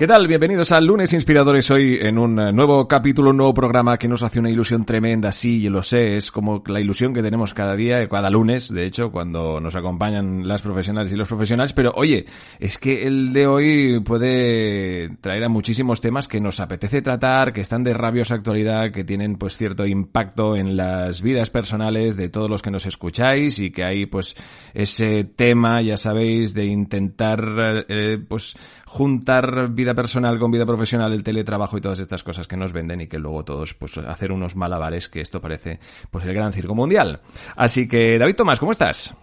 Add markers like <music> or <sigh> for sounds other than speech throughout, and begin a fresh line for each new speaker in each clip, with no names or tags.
¿Qué tal? Bienvenidos a Lunes Inspiradores. Hoy en un eh, nuevo capítulo, un nuevo programa que nos hace una ilusión tremenda, sí, yo lo sé, es como la ilusión que tenemos cada día, cada lunes, de hecho, cuando nos acompañan las profesionales y los profesionales, pero oye, es que el de hoy puede traer a muchísimos temas que nos apetece tratar, que están de rabiosa actualidad, que tienen pues cierto impacto en las vidas personales de todos los que nos escucháis y que hay pues ese tema, ya sabéis, de intentar eh, pues juntar vida personal con vida profesional, el teletrabajo y todas estas cosas que nos venden y que luego todos pues hacer unos malabares que esto parece pues el gran circo mundial. Así que David Tomás, ¿cómo estás?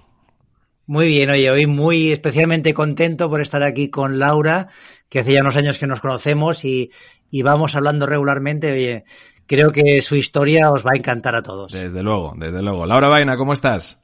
Muy bien, oye, hoy muy especialmente contento por estar aquí con Laura, que hace ya unos años que nos conocemos y, y vamos hablando regularmente. Oye, creo que su historia os va a encantar a todos.
Desde luego, desde luego. Laura Vaina, ¿cómo estás?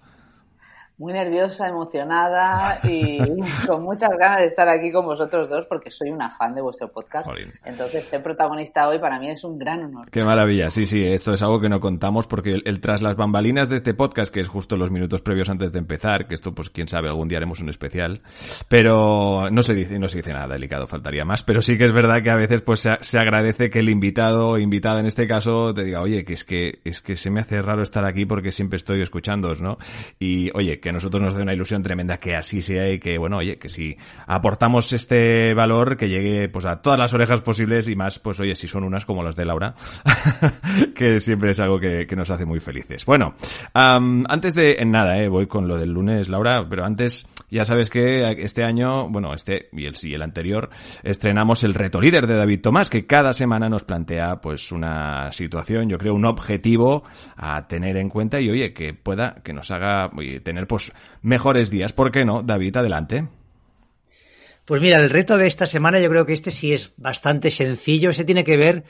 Muy nerviosa, emocionada y <laughs> con muchas ganas de estar aquí con vosotros dos porque soy una fan de vuestro podcast. Entonces, ser protagonista hoy para mí es un gran honor.
Qué maravilla, sí, sí, esto es algo que no contamos porque el, tras las bambalinas de este podcast, que es justo los minutos previos antes de empezar, que esto, pues quién sabe, algún día haremos un especial, pero no se dice, no se dice nada delicado, faltaría más, pero sí que es verdad que a veces pues se, se agradece que el invitado o invitada en este caso te diga, oye, que es que, es que se me hace raro estar aquí porque siempre estoy escuchándoos, ¿no? Y, oye, que nosotros nos dé una ilusión tremenda que así sea y que, bueno, oye, que si aportamos este valor, que llegue pues a todas las orejas posibles y más, pues oye, si son unas como las de Laura, <laughs> que siempre es algo que, nos hace muy felices. Bueno, antes de, en nada, eh, voy con lo del lunes, Laura, pero antes, ya sabes que este año, bueno, este y el, y el anterior, estrenamos el reto líder de David Tomás, que cada semana nos plantea pues una situación, yo creo, un objetivo a tener en cuenta y oye, que pueda, que nos haga tener pues mejores días. ¿Por qué no? David, adelante.
Pues mira, el reto de esta semana yo creo que este sí es bastante sencillo. Ese tiene que ver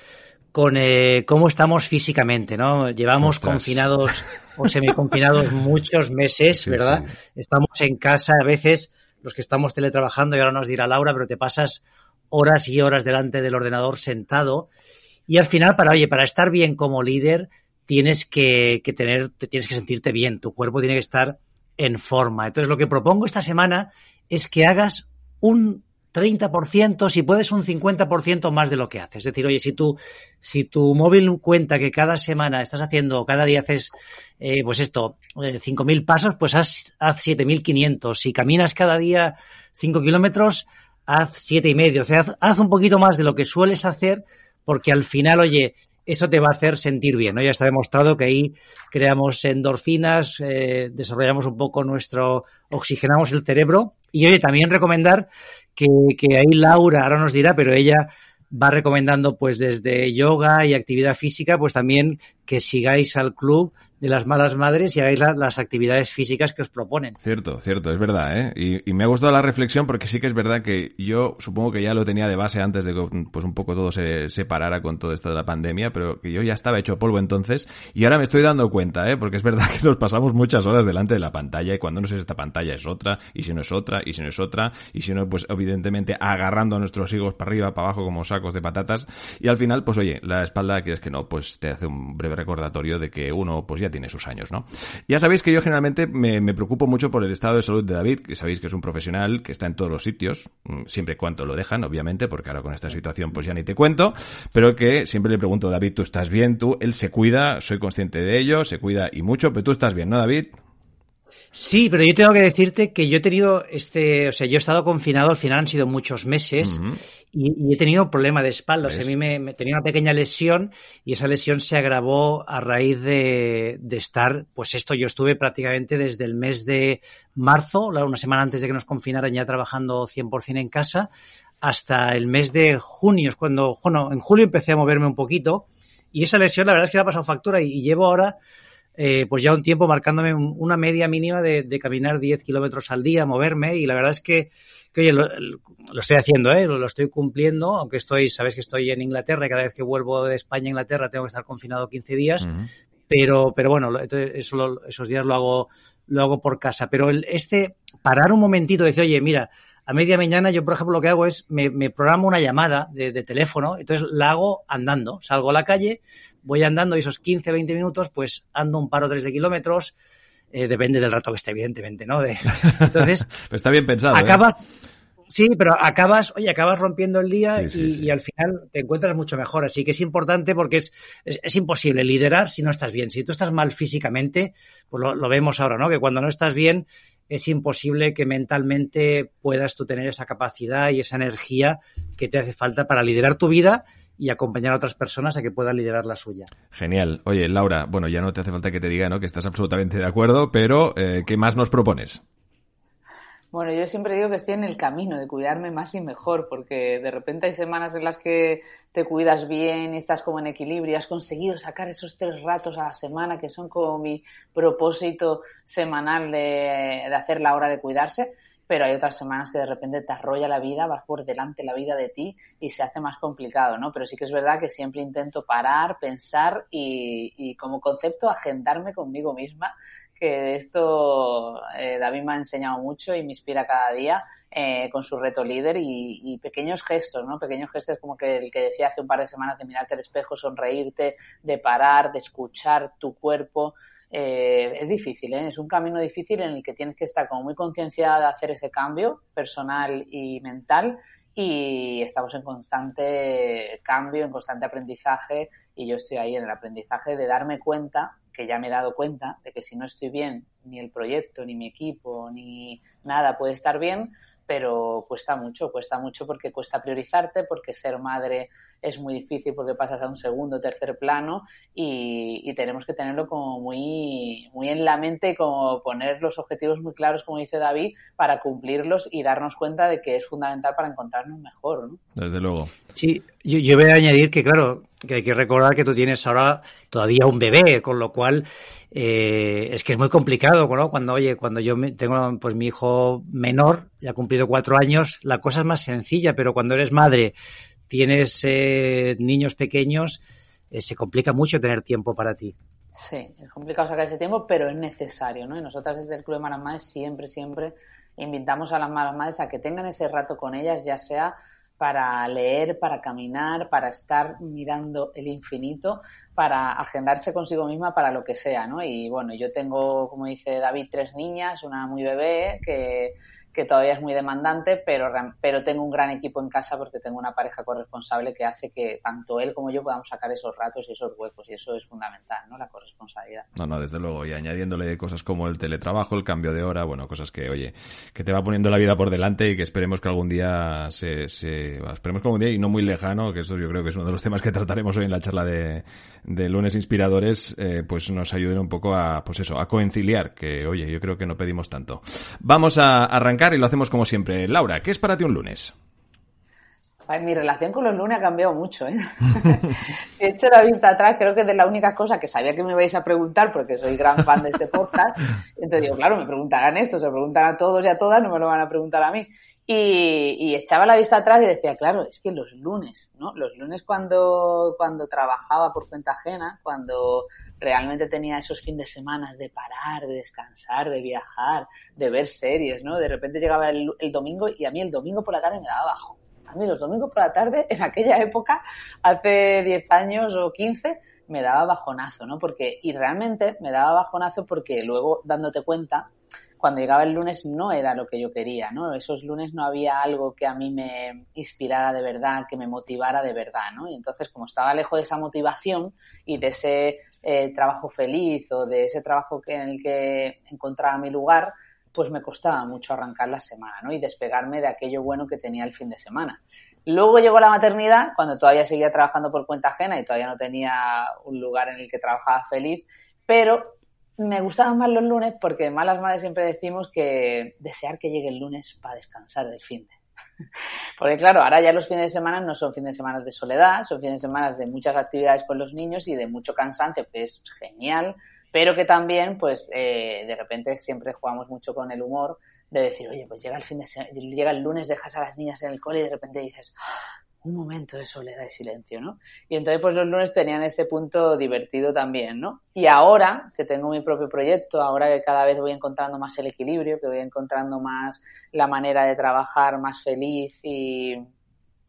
con eh, cómo estamos físicamente, ¿no? Llevamos confinados <laughs> o semiconfinados muchos meses, ¿verdad? Estamos en casa a veces, los que estamos teletrabajando, y ahora nos dirá Laura, pero te pasas horas y horas delante del ordenador sentado. Y al final, para, oye, para estar bien como líder, tienes que, que tener, tienes que sentirte bien. Tu cuerpo tiene que estar en forma. Entonces, lo que propongo esta semana es que hagas un 30%, si puedes un 50% más de lo que haces. Es decir, oye, si tu, si tu móvil cuenta que cada semana estás haciendo, cada día haces, eh, pues esto, eh, 5.000 pasos, pues haz, haz 7.500. Si caminas cada día 5 kilómetros, haz siete y medio. O sea, haz un poquito más de lo que sueles hacer, porque al final, oye, eso te va a hacer sentir bien, ¿no? Ya está demostrado que ahí creamos endorfinas, eh, desarrollamos un poco nuestro, oxigenamos el cerebro. Y oye, también recomendar que, que ahí Laura ahora nos dirá, pero ella va recomendando pues desde yoga y actividad física, pues también que sigáis al club de las malas madres y hagáis las actividades físicas que os proponen.
Cierto, cierto, es verdad, ¿eh? Y, me ha gustado la reflexión porque sí que es verdad que yo supongo que ya lo tenía de base antes de que pues un poco todo se separara con todo esto de la pandemia, pero que yo ya estaba hecho polvo entonces y ahora me estoy dando cuenta, ¿eh? Porque es verdad <laughs> que nos pasamos muchas horas delante de la pantalla y cuando no es esta pantalla es otra y si no es otra y si no es otra y si no pues evidentemente agarrando a nuestros higos para arriba, para abajo como sacos de patatas y al final pues oye, la espalda quieres que no, pues te hace un breve recordatorio de que uno pues ya tiene sus años, ¿no? Ya sabéis que yo generalmente me, preocupo mucho por el estado de salud de David, que sabéis que es un profesional que está en todos los sitios, mm, siempre y lo dejan, obviamente, porque ahora con esta situación pues ya ni te cuento, pero que siempre le pregunto, David, ¿tú estás bien? ¿Tú? Él se cuida, soy consciente de ello, se cuida y mucho, pero tú estás bien, ¿no, David?
Sí, pero yo tengo que decirte que yo he tenido este, o sea, yo he estado confinado, al final han sido muchos meses y, he tenido problema de espalda. O sea, a mí me, tenía una pequeña lesión y esa lesión se agravó a raíz de, de, estar, pues esto, yo estuve prácticamente desde el mes de marzo, una semana antes de que nos confinaran ya trabajando 100% en casa, hasta el mes de junio, es cuando, bueno, en julio empecé a moverme un poquito y esa lesión la verdad es que me ha pasado factura y llevo ahora eh, pues ya un tiempo marcándome una media mínima de, caminar 10 kilómetros al día, moverme, y la verdad es que, oye, lo, estoy haciendo, ¿eh? Lo, estoy cumpliendo, aunque estoy, sabes que estoy en Inglaterra y cada vez que vuelvo de España a Inglaterra tengo que estar confinado 15 días, pero, pero bueno, eso, esos días lo hago, lo hago por casa. Pero el, este, parar un momentito decir, oye, mira, a media mañana yo, por ejemplo, lo que hago es me, programo una llamada de, teléfono, entonces la hago andando. Salgo a la calle, voy andando y esos 15, 20 minutos, pues ando un par o tres de kilómetros, eh, depende del rato que esté, evidentemente, ¿no? De, <laughs> entonces...
está bien pensado. ¿eh?
Sí, pero acabas, oye, acabas rompiendo el día y, al final te encuentras mucho mejor. Así que es importante porque es, es, imposible liderar si no estás bien. Si tú estás mal físicamente, pues lo, lo, vemos ahora, ¿no? Que cuando no estás bien es imposible que mentalmente puedas tú tener esa capacidad y esa energía que te hace falta para liderar tu vida y acompañar a otras personas a que puedan liderar la suya.
Genial. Oye, Laura, bueno, ya no te hace falta que te diga ¿no? que estás absolutamente de acuerdo, pero eh, ¿qué más nos propones?
Bueno, yo siempre digo que estoy en el camino de cuidarme más y mejor, porque de repente hay semanas en las que te cuidas bien y estás como en equilibrio y has conseguido sacar esos tres ratos a la semana que son como mi propósito semanal de, hacer la hora de cuidarse, pero hay otras semanas que de repente te arrolla la vida, vas por delante la vida de ti y se hace más complicado, ¿no? Pero sí que es verdad que siempre intento parar, pensar y, y como concepto agendarme conmigo misma que esto eh, David me ha enseñado mucho y me inspira cada día eh, con su reto líder y, pequeños gestos, ¿no? Pequeños gestos como que el que decía hace un par de semanas de mirarte al espejo, sonreírte, de parar, de escuchar tu cuerpo. Eh, es difícil, ¿eh? es un camino difícil en el que tienes que estar como muy concienciada de hacer ese cambio personal y mental y estamos en constante cambio, en constante aprendizaje y yo estoy ahí en el aprendizaje de darme cuenta que ya me he dado cuenta de que si no estoy bien, ni el proyecto, ni mi equipo, ni nada puede estar bien, pero cuesta mucho, cuesta mucho porque cuesta priorizarte, porque ser madre es muy difícil porque pasas a un segundo, tercer plano y, tenemos que tenerlo como muy, muy en la mente y como poner los objetivos muy claros, como dice David, para cumplirlos y darnos cuenta de que es fundamental para encontrarnos mejor. ¿no?
Desde luego.
Sí, yo, voy a añadir que, claro, que hay que recordar que tú tienes ahora todavía un bebé, con lo cual eh, es que es muy complicado. Cuando, oye, cuando yo tengo pues mi hijo menor, ya ha cumplido cuatro años, la cosa es más sencilla, pero cuando eres madre tienes eh, niños pequeños, eh, se complica mucho tener tiempo para ti.
Sí, es complicado sacar ese tiempo, pero es necesario, ¿no? Y nosotras desde el Club de Malas Madres siempre, siempre invitamos a las malas madres a que tengan ese rato con ellas, ya sea para leer, para caminar, para estar mirando el infinito, para agendarse consigo misma para lo que sea, ¿no? Y bueno, yo tengo, como dice David, tres niñas, una muy bebé que que todavía es muy demandante, pero, pero tengo un gran equipo en casa porque tengo una pareja corresponsable que hace que tanto él como yo podamos sacar esos ratos y esos huecos, y eso es fundamental, ¿no? La corresponsabilidad.
No, no, desde luego, y añadiéndole cosas como el teletrabajo, el cambio de hora, bueno, cosas que, oye, que te va poniendo la vida por delante y que esperemos que algún día se, esperemos que algún día y no muy lejano, que eso yo creo que es uno de los temas que trataremos hoy en la charla de, de lunes inspiradores, eh, pues nos ayuden un poco a, pues eso, a conciliar, que, oye, yo creo que no pedimos tanto. Vamos a arrancar y lo hacemos como siempre. Laura, ¿qué es para ti un lunes?
mi relación con los lunes ha cambiado mucho. ¿eh? <laughs> He hecho la vista atrás, creo que es de la única cosa que sabía que me vais a preguntar, porque soy gran fan de este podcast. Entonces digo, claro, me preguntarán esto, se preguntan a todos y a todas, no me lo van a preguntar a mí. Y, echaba la vista atrás y decía, claro, es que los lunes, ¿no? Los lunes cuando, cuando trabajaba por cuenta ajena, cuando realmente tenía esos fines de semana de parar, de descansar, de viajar, de ver series, ¿no? De repente llegaba el, domingo y a mí el domingo por la tarde me daba bajo. A mí los domingos por la tarde, en aquella época, hace 10 años o 15, me daba bajonazo, ¿no? Porque, y realmente me daba bajonazo porque luego, dándote cuenta, cuando llegaba el lunes no era lo que yo quería, ¿no? Esos lunes no había algo que a mí me inspirara de verdad, que me motivara de verdad, ¿no? Y entonces, como estaba lejos de esa motivación y de ese eh, trabajo feliz o de ese trabajo que, en el que encontraba mi lugar, pues me costaba mucho arrancar la semana, ¿no? Y despegarme de aquello bueno que tenía el fin de semana. Luego llegó la maternidad, cuando todavía seguía trabajando por cuenta ajena y todavía no tenía un lugar en el que trabajaba feliz, pero me gustaban más los lunes porque malas madres siempre decimos que desear que llegue el lunes para descansar del fin de. <laughs> Porque claro, ahora ya los fines de semana no son fines de semana de soledad, son fines de semana de muchas actividades con los niños y de mucho cansancio, que es genial, pero que también, pues, eh, de repente siempre jugamos mucho con el humor de decir, oye, pues llega el fin de llega el lunes, dejas a las niñas en el cole y de repente dices, un momento de soledad y silencio, ¿no? Y entonces pues los lunes tenían ese punto divertido también, ¿no? Y ahora que tengo mi propio proyecto, ahora que cada vez voy encontrando más el equilibrio, que voy encontrando más la manera de trabajar más feliz y,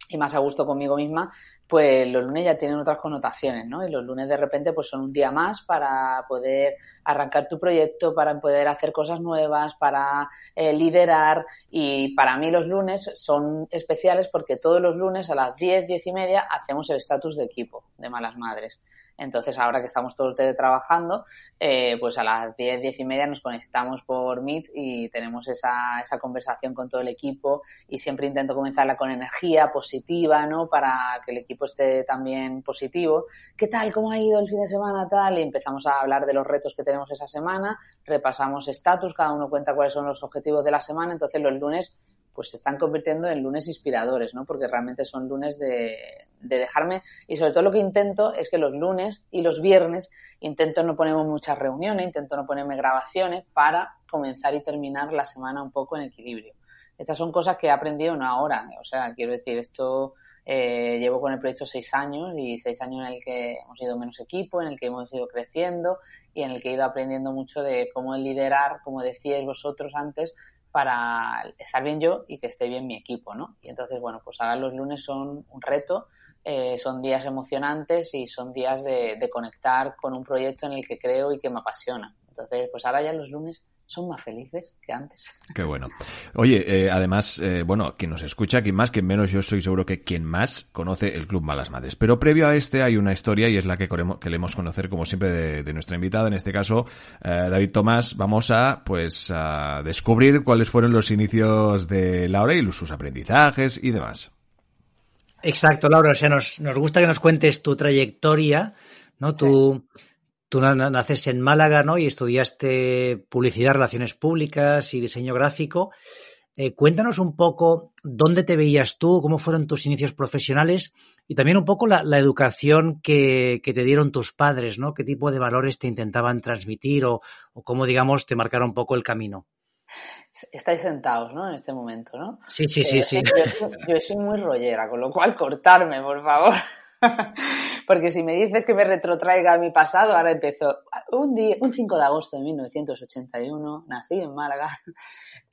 y más a gusto conmigo misma, pues los lunes ya tienen otras connotaciones, ¿no? Y los lunes de repente pues son un día más para poder arrancar tu proyecto, para poder hacer cosas nuevas, para eh, liderar y para mí los lunes son especiales porque todos los lunes a las 10, 10 y media hacemos el estatus de equipo de Malas Madres. Entonces, ahora que estamos todos teletrabajando, eh, pues a las 10, 10 y media nos conectamos por Meet y tenemos esa, esa conversación con todo el equipo y siempre intento comenzarla con energía positiva, ¿no? Para que el equipo esté también positivo. ¿Qué tal? ¿Cómo ha ido el fin de semana? Tal. Y empezamos a hablar de los retos que tenemos esa semana, repasamos estatus, cada uno cuenta cuáles son los objetivos de la semana. Entonces, los lunes pues se están convirtiendo en lunes inspiradores, ¿no? Porque realmente son lunes de, de dejarme y sobre todo lo que intento es que los lunes y los viernes intento no ponerme muchas reuniones, intento no ponerme grabaciones para comenzar y terminar la semana un poco en equilibrio. Estas son cosas que he aprendido no ahora, o sea, quiero decir, esto eh, llevo con el proyecto seis años y seis años en el que hemos ido menos equipo, en el que hemos ido creciendo y en el que he ido aprendiendo mucho de cómo liderar, como decíais vosotros antes, para estar bien yo y que esté bien mi equipo, ¿no? Y entonces, bueno, pues ahora los lunes son un reto eh, son días emocionantes y son días de, conectar con un proyecto en el que creo y que me apasiona. Entonces, pues ahora ya los lunes son más felices que antes.
Qué bueno. Oye, eh, además, eh, bueno, quien nos escucha, quien más, quien menos, yo soy seguro que quien más conoce el Club Malas Madres. Pero previo a este hay una historia y es la que queremos conocer, como siempre, de, nuestra invitada, en este caso, David Tomás. Vamos a, pues, a descubrir cuáles fueron los inicios de Laura y sus aprendizajes y demás.
Exacto, Laura. O sea, nos, nos gusta que nos cuentes tu trayectoria, ¿no? Tú, tú naces en Málaga, ¿no? Y estudiaste publicidad, relaciones públicas y diseño gráfico. Eh, cuéntanos un poco dónde te veías tú, cómo fueron tus inicios profesionales y también un poco la, educación que, que, te dieron tus padres, ¿no? ¿Qué tipo de valores te intentaban transmitir o, o cómo, digamos, te marcaron un poco el camino?
estáis sentados, ¿no? En este momento, ¿no?
Sí, sí, sí, sí.
Yo soy, muy rollera, con lo cual cortarme, por favor. <laughs> Porque si me dices que me retrotraiga a mi pasado, ahora empezó. Un, día, un 5 de agosto de 1981, nací en Málaga. <laughs>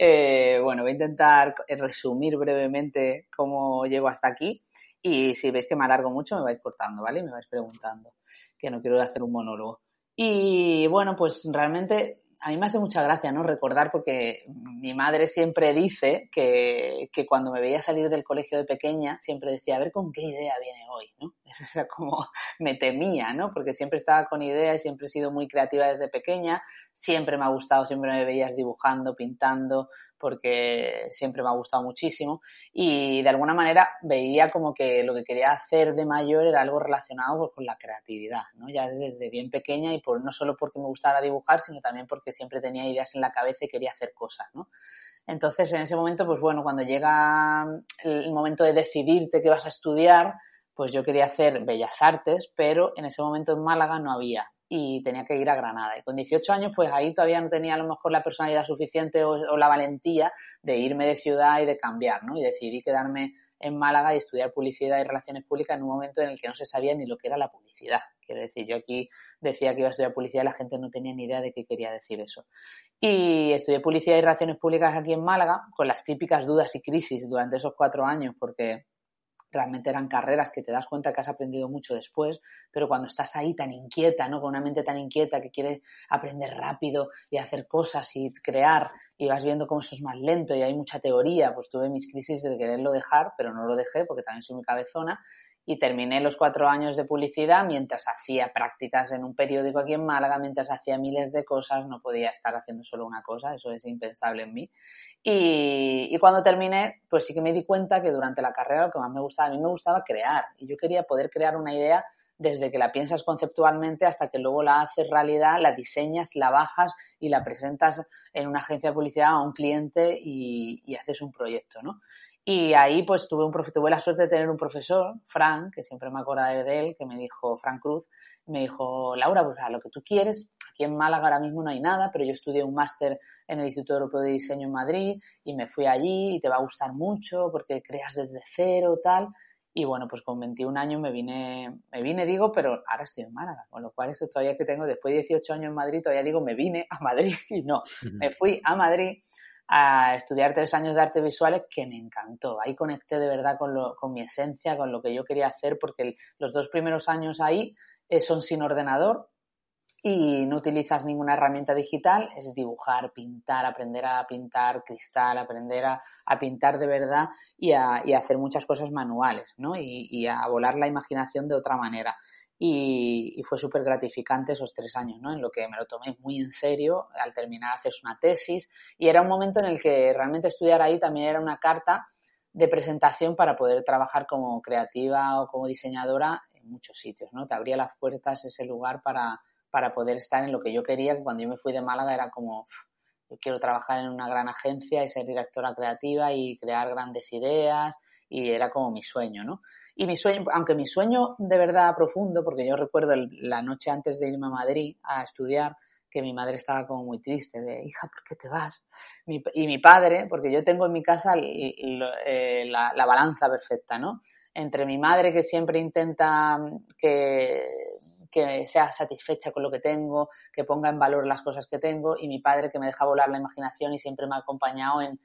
Eh, bueno, voy a intentar resumir brevemente cómo llego hasta aquí. Y si veis que me alargo mucho, me vais cortando, ¿vale? Me vais preguntando, que no quiero hacer un monólogo. Y bueno, pues realmente a mí me hace mucha gracia, ¿no? Recordar porque mi madre siempre dice que, que, cuando me veía salir del colegio de pequeña, siempre decía, a ver con qué idea viene hoy, ¿no? <laughs> Era como, me temía, ¿no? Porque siempre estaba con ideas siempre he sido muy creativa desde pequeña, siempre me ha gustado, siempre me veías dibujando, pintando, porque siempre me ha gustado muchísimo y de alguna manera veía como que lo que quería hacer de mayor era algo relacionado con la creatividad, ¿no? Ya desde bien pequeña y por, no solo porque me gustara dibujar, sino también porque siempre tenía ideas en la cabeza y quería hacer cosas, ¿no? Entonces, en ese momento, pues bueno, cuando llega el momento de decidirte qué vas a estudiar, pues yo quería hacer bellas artes, pero en ese momento en Málaga no había y tenía que ir a Granada. Y con 18 años, pues ahí todavía no tenía a lo mejor la personalidad suficiente o, la valentía de irme de ciudad y de cambiar, ¿no? Y decidí quedarme en Málaga y estudiar publicidad y relaciones públicas en un momento en el que no se sabía ni lo que era la publicidad. Quiero decir, yo aquí decía que iba a estudiar publicidad y la gente no tenía ni idea de qué quería decir eso. Y estudié publicidad y relaciones públicas aquí en Málaga con las típicas dudas y crisis durante esos cuatro años, porque realmente eran carreras que te das cuenta que has aprendido mucho después, pero cuando estás ahí tan inquieta, ¿no? Con una mente tan inquieta que quiere aprender rápido y hacer cosas y crear y vas viendo cómo eso es más lento y hay mucha teoría, pues tuve mis crisis de quererlo dejar, pero no lo dejé porque también soy muy cabezona y terminé los cuatro años de publicidad mientras hacía prácticas en un periódico aquí en Málaga, mientras hacía miles de cosas, no podía estar haciendo solo una cosa, eso es impensable en mí. Y, cuando terminé, pues sí que me di cuenta que durante la carrera lo que más me gustaba, a mí me gustaba crear y yo quería poder crear una idea desde que la piensas conceptualmente hasta que luego la haces realidad, la diseñas, la bajas y la presentas en una agencia de publicidad a un cliente y, haces un proyecto, ¿no? Y ahí pues tuve, un tuve la suerte de tener un profesor, Frank, que siempre me acordaré de él, que me dijo, Frank Cruz, me dijo, Laura, pues a lo que tú quieres, aquí en Málaga ahora mismo no hay nada, pero yo estudié un máster en el Instituto Europeo de Diseño en Madrid y me fui allí y te va a gustar mucho porque creas desde cero, tal. Y bueno, pues con 21 años me vine, me vine, digo, pero ahora estoy en Málaga, con lo cual eso todavía que tengo, después de 18 años en Madrid, todavía digo, me vine a Madrid <laughs> y no, me fui a Madrid a estudiar tres años de artes visuales que me encantó. Ahí conecté de verdad con, lo, con mi esencia, con lo que yo quería hacer, porque los dos primeros años ahí eh, son sin ordenador, y no utilizas ninguna herramienta digital, es dibujar, pintar, aprender a pintar cristal, aprender a, pintar de verdad y a, hacer muchas cosas manuales, ¿no? Y, a volar la imaginación de otra manera. Y, fue súper gratificante esos tres años, ¿no? En lo que me lo tomé muy en serio al terminar haces una tesis y era un momento en el que realmente estudiar ahí también era una carta de presentación para poder trabajar como creativa o como diseñadora en muchos sitios, ¿no? Te abría las puertas ese lugar para, para poder estar en lo que yo quería, que cuando yo me fui de Málaga era como, quiero trabajar en una gran agencia y ser directora creativa y crear grandes ideas y era como mi sueño, ¿no? Y mi sueño, aunque mi sueño de verdad profundo, porque yo recuerdo la noche antes de irme a Madrid a estudiar, que mi madre estaba como muy triste, de hija, ¿por qué te vas? y mi padre, porque yo tengo en mi casa eh, la, la, balanza perfecta, ¿no? Entre mi madre que siempre intenta que que sea satisfecha con lo que tengo, que ponga en valor las cosas que tengo y mi padre que me deja volar la imaginación y siempre me ha acompañado en,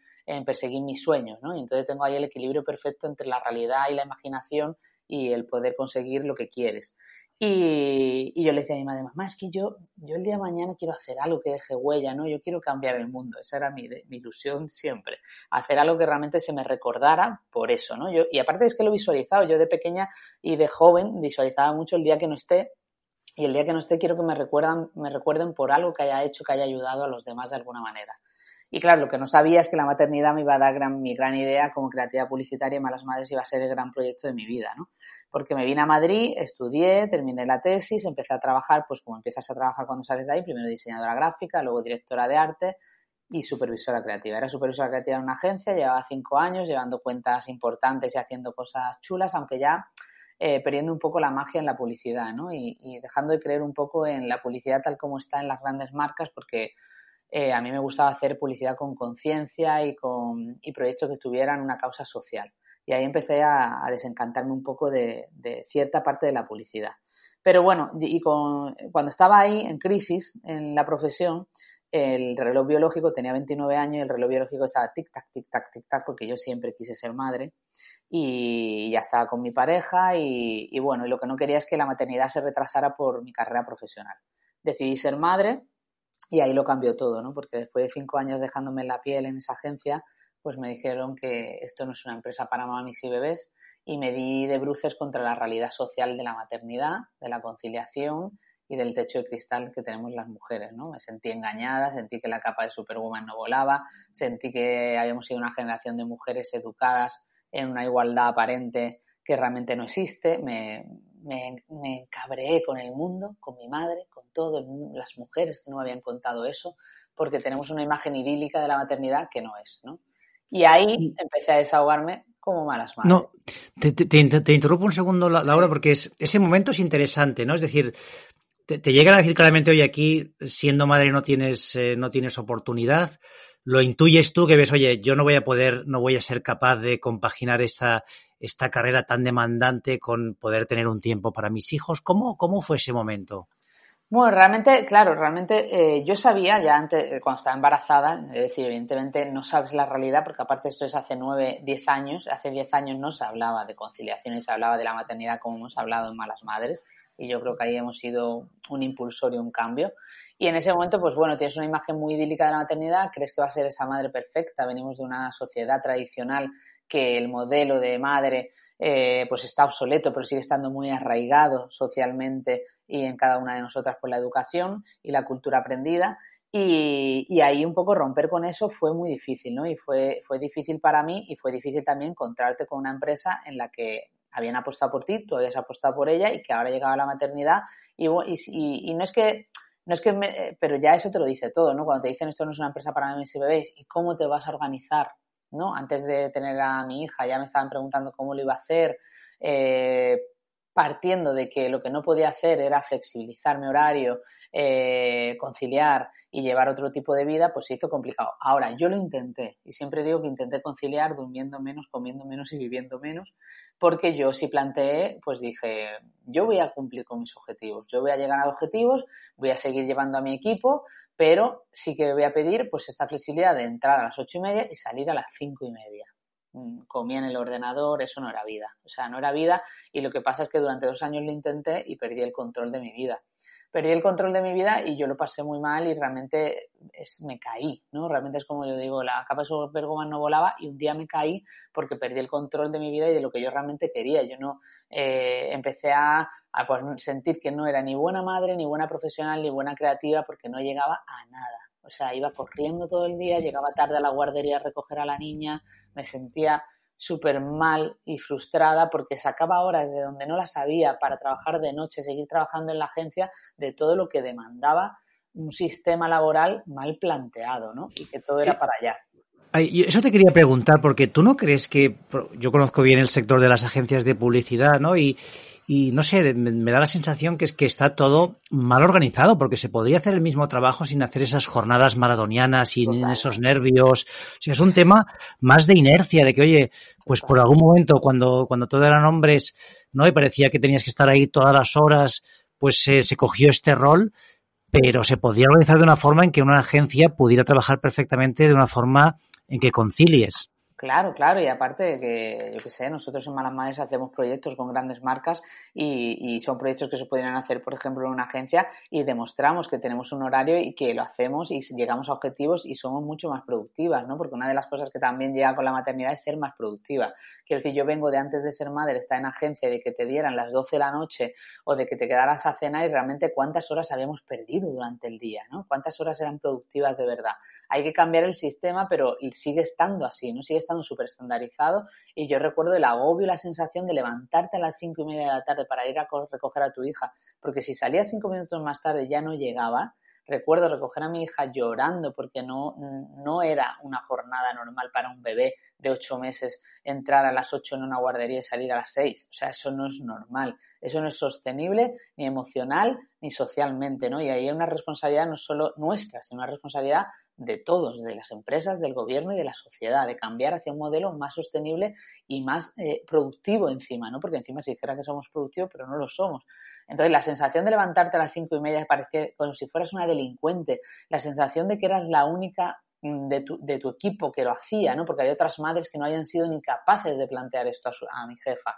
perseguir mis sueños, ¿no? Y entonces tengo ahí el equilibrio perfecto entre la realidad y la imaginación y el poder conseguir lo que quieres. Y, yo le decía a mi madre, mamá, es que yo, yo el día de mañana quiero hacer algo que deje huella, ¿no? Yo quiero cambiar el mundo. Esa era mi, mi ilusión siempre. Hacer algo que realmente se me recordara por eso, ¿no? Yo, y aparte es que lo he visualizado. Yo de pequeña y de joven visualizaba mucho el día que no esté y el día que no esté quiero que me, recuerdan, me recuerden por algo que haya hecho, que haya ayudado a los demás de alguna manera. Y claro, lo que no sabía es que la maternidad me iba a dar mi gran idea como creativa publicitaria y Malas Madres iba a ser el gran proyecto de mi vida, ¿no? Porque me vine a Madrid, estudié, terminé la tesis, empecé a trabajar, pues como empiezas a trabajar cuando sales de ahí, primero diseñadora gráfica, luego directora de arte y supervisora creativa. Era supervisora creativa en una agencia, llevaba cinco años llevando cuentas importantes y haciendo cosas chulas, aunque ya eh, perdiendo un poco la magia en la publicidad, ¿no? Y, dejando de creer un poco en la publicidad tal como está en las grandes marcas, porque eh, a mí me gustaba hacer publicidad con conciencia y con proyectos que tuvieran una causa social. Y ahí empecé a, desencantarme un poco de, cierta parte de la publicidad. Pero bueno, y cuando estaba ahí en crisis en la profesión, el reloj biológico tenía 29 años y el reloj biológico estaba tic-tac, tic-tac, tic-tac, porque yo siempre quise ser madre y ya estaba con mi pareja y, bueno, y lo que no quería es que la maternidad se retrasara por mi carrera profesional. Decidí ser madre y ahí lo cambió todo, ¿no? Porque después de cinco años dejándome la piel en esa agencia, pues me dijeron que esto no es una empresa para mamis y bebés y me di de bruces contra la realidad social de la maternidad, de la conciliación y del techo de cristal que tenemos las mujeres, ¿no? Me sentí engañada, sentí que la capa de Superwoman no volaba, sentí que habíamos sido una generación de mujeres educadas en una igualdad aparente que realmente no existe, me, me, me encabreé con el mundo, con mi madre, con todas las mujeres que no me habían contado eso, porque tenemos una imagen idílica de la maternidad que no es, ¿no? Y ahí empecé a desahogarme como malas madres.
No, te, te, te, interrumpo un segundo, Laura, porque es, ese momento es interesante, ¿no? Es decir, te, llegan a decir claramente, oye, aquí siendo madre no tienes, eh, no tienes oportunidad, lo intuyes tú que ves, oye, yo no voy a poder, no voy a ser capaz de compaginar esta, esta carrera tan demandante con poder tener un tiempo para mis hijos. ¿Cómo, cómo fue ese momento?
Bueno, realmente, claro, realmente eh, yo sabía ya antes, eh, cuando estaba embarazada, es decir, evidentemente no sabes la realidad, porque aparte esto es hace nueve, diez años, hace diez años no se hablaba de conciliación y se hablaba de la maternidad como hemos hablado en Malas Madres y yo creo que ahí hemos sido un impulsor y un cambio. Y en ese momento, pues bueno, tienes una imagen muy idílica de la maternidad, crees que va a ser esa madre perfecta, venimos de una sociedad tradicional que el modelo de madre eh, pues está obsoleto, pero sigue estando muy arraigado socialmente y en cada una de nosotras por la educación y la cultura aprendida. Y, y, ahí un poco romper con eso fue muy difícil, ¿no? Y fue, fue difícil para mí y fue difícil también encontrarte con una empresa en la que habían apostado por ti, tú habías apostado por ella y que ahora llegaba la maternidad y, no es que no es que eh, pero ya eso te lo dice todo, ¿no? Cuando te dicen esto no es una empresa para y bebés y cómo te vas a organizar, ¿no? Antes de tener a mi hija ya me estaban preguntando cómo lo iba a hacer, eh, partiendo de que lo que no podía hacer era flexibilizar mi horario, eh, conciliar y llevar otro tipo de vida, pues se hizo complicado. Ahora, yo lo intenté y siempre digo que intenté conciliar durmiendo menos, comiendo menos y viviendo menos, porque yo sí planteé, pues dije, yo voy a cumplir con mis objetivos, yo voy a llegar a objetivos, voy a seguir llevando a mi equipo, pero sí que voy a pedir pues esta flexibilidad de entrar a las ocho y media y salir a las cinco y media. Mm, comía en el ordenador, eso no era vida. O sea, no era vida y lo que pasa es que durante dos años lo intenté y perdí el control de mi vida perdí el control de mi vida y yo lo pasé muy mal y realmente me caí, ¿no? Realmente es como yo digo, la capa de Superwoman no volaba y un día me caí porque perdí el control de mi vida y de lo que yo realmente quería. Yo no eh, empecé a, pues, sentir que no era ni buena madre, ni buena profesional, ni buena creativa porque no llegaba a nada. O sea, iba corriendo todo el día, llegaba tarde a la guardería a recoger a la niña, me sentía súper mal y frustrada porque sacaba horas de donde no las había para trabajar de noche, seguir trabajando en la agencia, de todo lo que demandaba un sistema laboral mal planteado, ¿no? Y que todo era eh, para allá.
Eso te quería preguntar, porque tú no crees que, yo conozco bien el sector de las agencias de publicidad, ¿no? Y, y no sé, me, da la sensación que es que está todo mal organizado, porque se podría hacer el mismo trabajo sin hacer esas jornadas maradonianas, sin esos nervios. O sea, es un tema más de inercia, de que, oye, pues por algún momento, cuando, cuando todo eran hombres, ¿no? Y parecía que tenías que estar ahí todas las horas, pues se cogió este rol, pero se podría organizar de una forma en que una agencia pudiera trabajar perfectamente de una forma en que concilies.
Claro, claro, y aparte de que, yo qué sé, nosotros en Malas hacemos proyectos con grandes marcas y, son proyectos que se podrían hacer, por ejemplo, en una agencia y demostramos que tenemos un horario y que lo hacemos y llegamos a objetivos y somos mucho más productivas, ¿no? Porque una de las cosas que también llega con la maternidad es ser más productiva. Quiero decir, yo vengo de antes de ser madre, estar en agencia, de que te dieran las 12 de la noche o de que te quedaras a cenar y realmente cuántas horas habíamos perdido durante el día, ¿no? Cuántas horas eran productivas de verdad hay que cambiar el sistema, pero sigue estando así, ¿no? Sigue estando súper estandarizado. Y yo recuerdo el agobio la sensación de levantarte a las cinco y media de la tarde para ir a recoger a tu hija, porque si salía cinco minutos más tarde ya no llegaba. Recuerdo recoger a mi hija llorando porque no, no era una jornada normal para un bebé de ocho meses entrar a las ocho en una guardería y salir a las seis. O sea, eso no es normal. Eso no es sostenible ni emocional ni socialmente, ¿no? Y ahí hay una responsabilidad no solo nuestra, sino una responsabilidad de todos, de las empresas, del gobierno y de la sociedad, de cambiar hacia un modelo más sostenible y más eh, productivo encima, ¿no? Porque encima si dijera que somos productivos, pero no lo somos. Entonces, la sensación de levantarte a las cinco y media parece como si fueras una delincuente, la sensación de que eras la única mm, de tu, equipo que lo hacía, ¿no? Porque hay otras madres que no hayan sido ni capaces de plantear esto a, mi jefa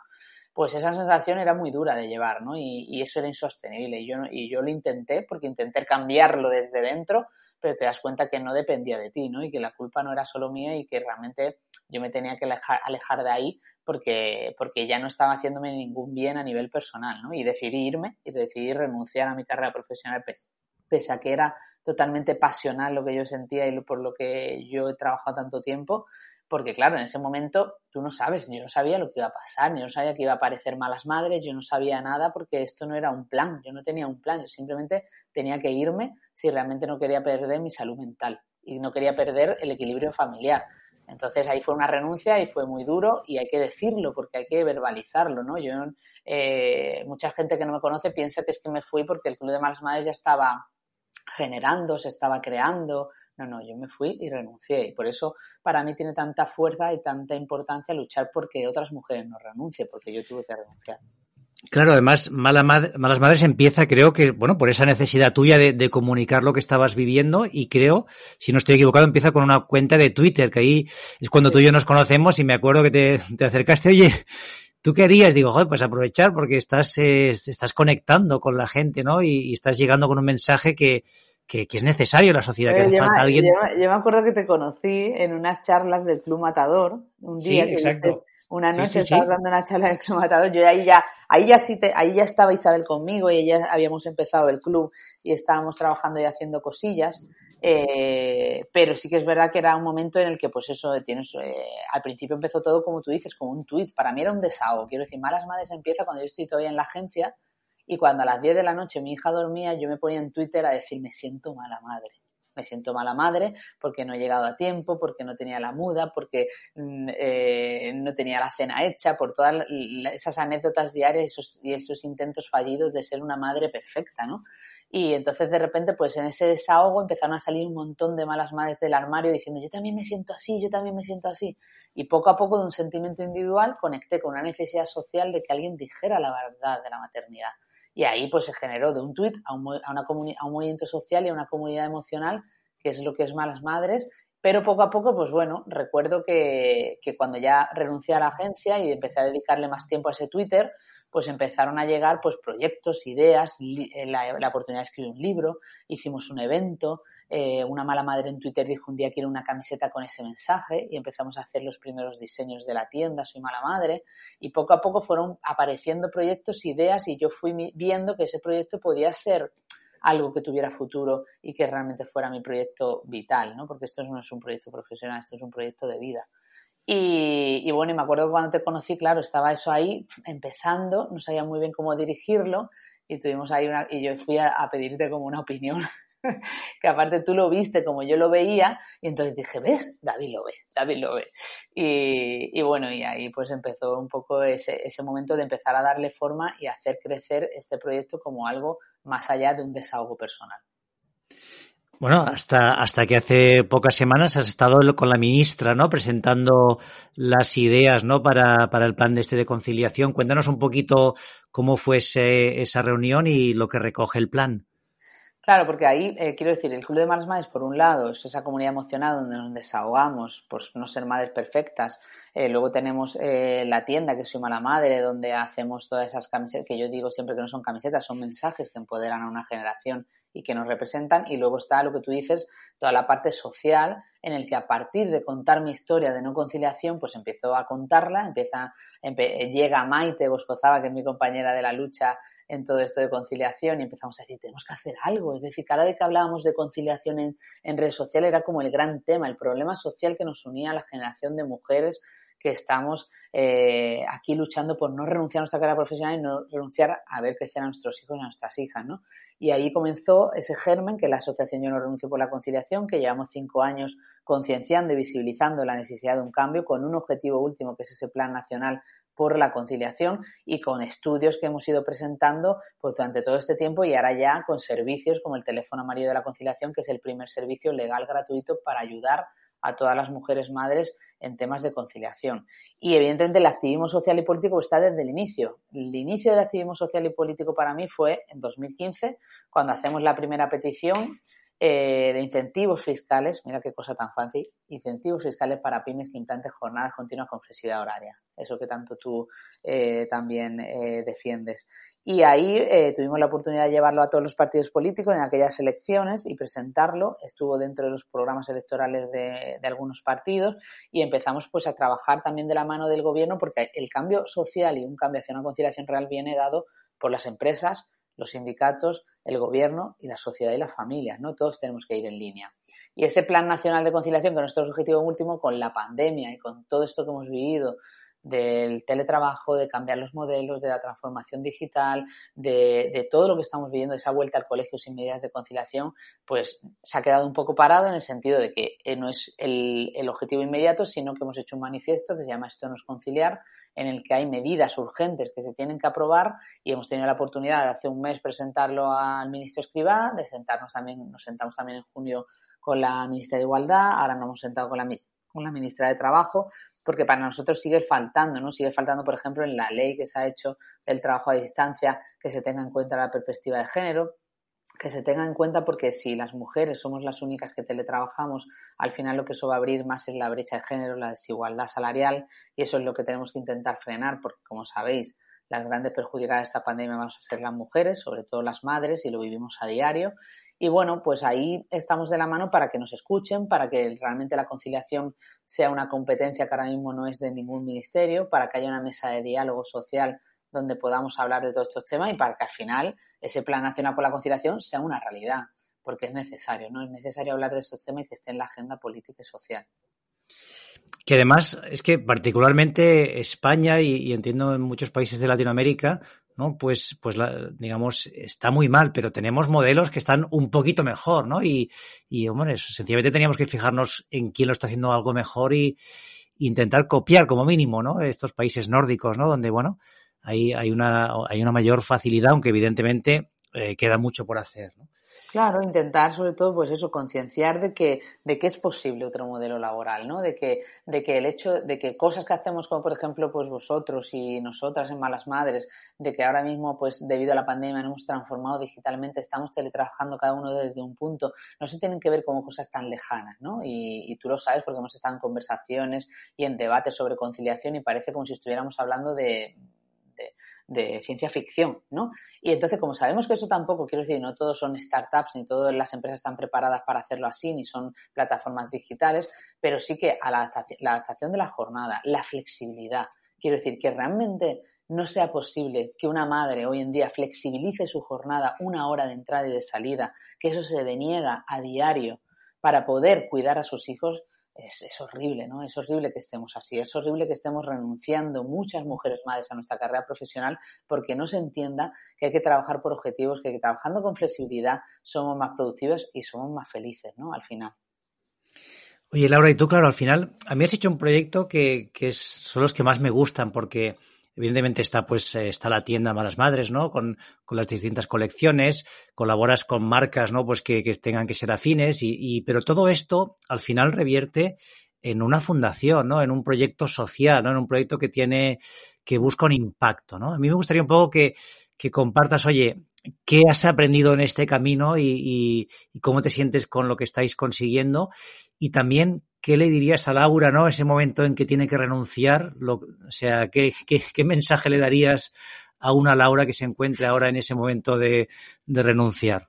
pues esa sensación era muy dura de llevar, ¿no? Y, y eso era insostenible. Y yo, y yo lo intenté porque intenté cambiarlo desde dentro, pero te das cuenta que no dependía de ti, ¿no? Y que la culpa no era solo mía y que realmente yo me tenía que alejar, de ahí porque, porque ya no estaba haciéndome ningún bien a nivel personal, ¿no? Y decidí irme y decidí renunciar a mi carrera profesional pese, a que era totalmente pasional lo que yo sentía y por lo que yo he trabajado tanto tiempo, porque claro, en ese momento tú no sabes, yo no sabía lo que iba a pasar, yo no sabía que iba a aparecer malas madres, yo no sabía nada porque esto no era un plan, yo no tenía un plan, yo simplemente tenía que irme si realmente no quería perder mi salud mental y no quería perder el equilibrio familiar. Entonces ahí fue una renuncia y fue muy duro y hay que decirlo porque hay que verbalizarlo, ¿no? Yo, eh, mucha gente que no me conoce piensa que es que me fui porque el Club de Malas Madres ya estaba generando, se estaba creando, no, no, yo me fui y renuncié. Y por eso para mí tiene tanta fuerza y tanta importancia luchar porque otras mujeres no renuncien, porque yo tuve que renunciar.
Claro, además, Malas Madres empieza, creo que, bueno, por esa necesidad tuya de, comunicar lo que estabas viviendo y creo, si no estoy equivocado, empieza con una cuenta de Twitter, que ahí es cuando tú y yo nos conocemos y me acuerdo que te, acercaste, oye, ¿tú querías? Digo, joder, pues aprovechar porque estás, eh, estás conectando con la gente, ¿no? y, estás llegando con un mensaje que, que, es necesario la sociedad, que
yo, falta alguien. Yo, me acuerdo que te conocí en unas charlas del Club Matador, un día
sí, exacto.
una noche estabas dando una charla del Club Matador, yo ahí ya, ahí ya sí te, ahí ya estaba Isabel conmigo y ya habíamos empezado el club y estábamos trabajando y haciendo cosillas. Eh, pero sí que es verdad que era un momento en el que, pues eso, tienes, eh, al principio empezó todo como tú dices, como un tuit. Para mí era un desahogo. Quiero decir, Malas Madres empieza cuando yo estoy todavía en la agencia y cuando a las 10 de la noche mi hija dormía, yo me ponía en Twitter a decir, me siento mala madre. Me siento mala madre porque no he llegado a tiempo, porque no tenía la muda, porque mm, eh, no tenía la cena hecha, por todas esas anécdotas diarias y esos intentos fallidos de ser una madre perfecta, ¿no? Y entonces de repente, pues en ese desahogo empezaron a salir un montón de malas madres del armario diciendo, yo también me siento así, yo también me siento así. Y poco a poco de un sentimiento individual conecté con una necesidad social de que alguien dijera la verdad de la maternidad. Y ahí pues se generó de un tuit a un, a, una a un movimiento social y a una comunidad emocional, que es lo que es Malas Madres. Pero poco a poco, pues bueno, recuerdo que, que cuando ya renuncié a la agencia y empecé a dedicarle más tiempo a ese Twitter, pues empezaron a llegar pues proyectos, ideas, eh, la, oportunidad de escribir un libro, hicimos un evento, eh, una mala madre en Twitter dijo un día quiero una camiseta con ese mensaje y empezamos a hacer los primeros diseños de la tienda, soy mala madre, y poco a poco fueron apareciendo proyectos, ideas y yo fui viendo que ese proyecto podía ser algo que tuviera futuro y que realmente fuera mi proyecto vital, ¿no? Porque esto no es un proyecto profesional, esto es un proyecto de vida. Y, bueno, y me acuerdo que cuando te conocí, claro, estaba eso ahí empezando, no sabía muy bien cómo dirigirlo y tuvimos ahí una, y yo fui a, pedirte como una opinión, <laughs> <laughs> que aparte tú lo viste como yo lo veía y entonces dije, ¿ves? David lo ve, David lo ve. Y, bueno, y ahí pues empezó un poco ese, ese momento de empezar a darle forma y hacer crecer este proyecto como algo más allá de un desahogo personal.
Bueno, hasta, hasta que hace pocas semanas has estado con la ministra, ¿no? Presentando las ideas, ¿no? Para, para el plan de este de conciliación. Cuéntanos un poquito cómo fue esa reunión y lo que recoge el plan.
Claro, porque ahí, eh, quiero decir, el Club de Malas Madres, por un lado, es esa comunidad emocional donde nos desahogamos por no ser madres perfectas. Eh, luego tenemos eh, la tienda, que soy mala madre, donde hacemos todas esas camisetas, que yo digo siempre que no son camisetas, son mensajes que empoderan a una generación y que nos representan. Y luego está lo que tú dices, toda la parte social, en el que a partir de contar mi historia de no conciliación, pues empiezo a contarla, empieza, llega Maite Boscozaba, que es mi compañera de la lucha en todo esto de conciliación y empezamos a decir, tenemos que hacer algo. Es decir, cada vez que hablábamos de conciliación en, en redes sociales era como el gran tema, el problema social que nos unía a la generación de mujeres que estamos eh, aquí luchando por no renunciar a nuestra carrera profesional y no renunciar a ver crecer a nuestros hijos y a nuestras hijas, ¿no? Y ahí comenzó ese germen que la Asociación Yo no renuncio por la conciliación, que llevamos cinco años concienciando y visibilizando la necesidad de un cambio con un objetivo último, que es ese Plan Nacional por la conciliación y con estudios que hemos ido presentando pues, durante todo este tiempo y ahora ya con servicios como el teléfono amarillo de la conciliación, que es el primer servicio legal gratuito para ayudar a todas las mujeres madres en temas de conciliación. Y evidentemente el activismo social y político está desde el inicio. El inicio del activismo social y político para mí fue en 2015, cuando hacemos la primera petición eh, de incentivos fiscales, mira qué cosa tan fácil, incentivos fiscales para pymes que implanten jornadas continuas con flexibilidad horaria, eso que tanto tú eh, también eh, defiendes. Y ahí tuvimos la oportunidad de llevarlo a todos los partidos políticos en aquellas elecciones y presentarlo, estuvo dentro de los programas electorales de, de algunos partidos y empezamos pues a trabajar también de la mano del gobierno porque el cambio social y un cambio hacia una conciliación real viene dado por las empresas, los sindicatos, el gobierno y la sociedad y las familias, ¿no? Todos tenemos que ir en línea. Y ese Plan Nacional de Conciliación, que nuestro objetivo último, con la pandemia y con todo esto que hemos vivido, del teletrabajo, de cambiar los modelos, de la transformación digital, de, todo lo que estamos viviendo, esa vuelta al colegio sin medidas de conciliación, pues se ha quedado un poco parado en el sentido de que eh, no es el, el objetivo inmediato, sino que hemos hecho un manifiesto que se llama Esto no es conciliar, en el que hay medidas urgentes que se tienen que aprobar y hemos tenido la oportunidad de hace un mes presentarlo al ministro Escribá, de sentarnos también, nos sentamos también en junio con la ministra de Igualdad, ahora nos hemos sentado con la, con la ministra de Trabajo, porque para nosotros sigue faltando, ¿no? Sigue faltando, por ejemplo, en la ley que se ha hecho del trabajo a distancia, que se tenga en cuenta la perspectiva de género que se tenga en cuenta porque si las mujeres somos las únicas que teletrabajamos, al final lo que eso va a abrir más es la brecha de género, la desigualdad salarial y eso es lo que tenemos que intentar frenar porque como sabéis, las grandes perjudicadas de esta pandemia vamos a ser las mujeres, sobre todo las madres y lo vivimos a diario. Y bueno, pues ahí estamos de la mano para que nos escuchen, para que realmente la conciliación sea una competencia que ahora mismo no es de ningún ministerio, para que haya una mesa de diálogo social donde podamos hablar de todos estos temas y para que al final ese Plan Nacional por la Conciliación sea una realidad, porque es necesario, ¿no? Es necesario hablar de estos temas y que esté en la agenda política y social.
Que además es que particularmente España y, entiendo en muchos países de Latinoamérica, ¿no? Pues, pues digamos, está muy mal, pero tenemos modelos que están un poquito mejor, ¿no? Y, y hombre, sencillamente teníamos que fijarnos en quién lo está haciendo algo mejor y intentar copiar como mínimo, ¿no? Estos países nórdicos, ¿no? Donde, bueno, hay, hay, una, hay una mayor facilidad, aunque evidentemente eh, queda mucho por hacer. ¿no?
Claro, intentar sobre todo, pues eso, concienciar de que, de que es posible otro modelo laboral, ¿no? De que, de que el hecho, de que cosas que hacemos como por ejemplo, pues vosotros y nosotras en Malas Madres, de que ahora mismo, pues debido a la pandemia nos hemos transformado digitalmente, estamos teletrabajando cada uno desde un punto, no se tienen que ver como cosas tan lejanas, ¿no? Y, y tú lo sabes porque hemos estado en conversaciones y en debates sobre conciliación y parece como si estuviéramos hablando de de ciencia ficción, ¿no? Y entonces, como sabemos que eso tampoco, quiero decir, no todos son startups, ni todas las empresas están preparadas para hacerlo así, ni son plataformas digitales, pero sí que a la adaptación, la adaptación de la jornada, la flexibilidad, quiero decir, que realmente no sea posible que una madre hoy en día flexibilice su jornada una hora de entrada y de salida, que eso se deniega a diario para poder cuidar a sus hijos, es, horrible, ¿no? Es horrible que estemos así, es horrible que estemos renunciando muchas mujeres madres a nuestra carrera profesional porque no se entienda que hay que trabajar por objetivos, que, trabajando con flexibilidad somos más productivos y somos más felices, ¿no? Al final.
Oye, Laura, y tú, claro, al final, a mí has hecho un proyecto que, que son los que más me gustan porque Evidentemente está, pues, eh, está la tienda Malas Madres, ¿no? Con, con las distintas colecciones, colaboras con marcas, ¿no? Pues que, que tengan que ser afines y, pero todo esto al final revierte en una fundación, ¿no? En un proyecto social, ¿no? En un proyecto que tiene, que busca un impacto, ¿no? A mí me gustaría un poco que, que compartas, oye, qué has aprendido en este camino y, y, cómo te sientes con lo que estáis consiguiendo y también ¿qué le dirías a Laura, no? Ese momento en que tiene que renunciar, lo, o sea, ¿qué, ¿qué, mensaje le darías a una Laura que se encuentre ahora en ese momento de, de renunciar?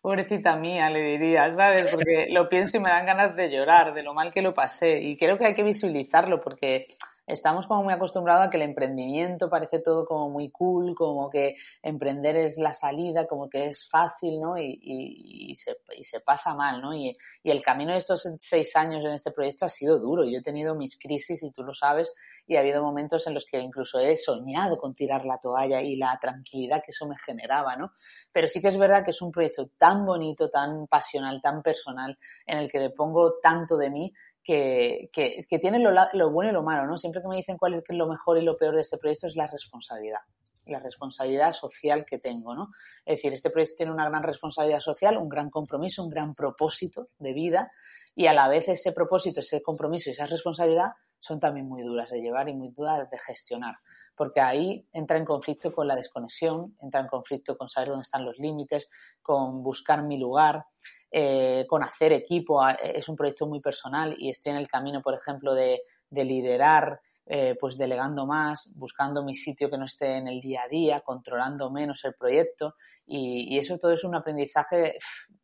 Pobrecita mía, le diría, ¿sabes? Porque lo pienso y me dan ganas de llorar de lo mal que lo pasé. Y creo que hay que visualizarlo porque estamos como muy acostumbrados a que el emprendimiento parece todo como muy cool, como que emprender es la salida, como que es fácil, ¿no? Y, y, se, y se, pasa mal, ¿no? Y, el camino de estos seis años en este proyecto ha sido duro. Yo he tenido mis crisis, y tú lo sabes, y ha habido momentos en los que incluso he soñado con tirar la toalla y la tranquilidad que eso me generaba, ¿no? Pero sí que es verdad que es un proyecto tan bonito, tan pasional, tan personal, en el que le pongo tanto de mí que, que, tiene lo, lo, bueno y lo malo, ¿no? Siempre que me dicen cuál es lo mejor y lo peor de este proyecto es la responsabilidad, la responsabilidad social que tengo, ¿no? Es decir, este proyecto tiene una gran responsabilidad social, un gran compromiso, un gran propósito de vida y a la vez ese propósito, ese compromiso y esa responsabilidad son también muy duras de llevar y muy duras de gestionar porque ahí entra en conflicto con la desconexión, entra en conflicto con saber dónde están los límites, con buscar mi lugar, eh, con hacer equipo. Es un proyecto muy personal y estoy en el camino, por ejemplo, de, de liderar eh, pues delegando más, buscando mi sitio que no esté en el día a día, controlando menos el proyecto y, eso todo es un aprendizaje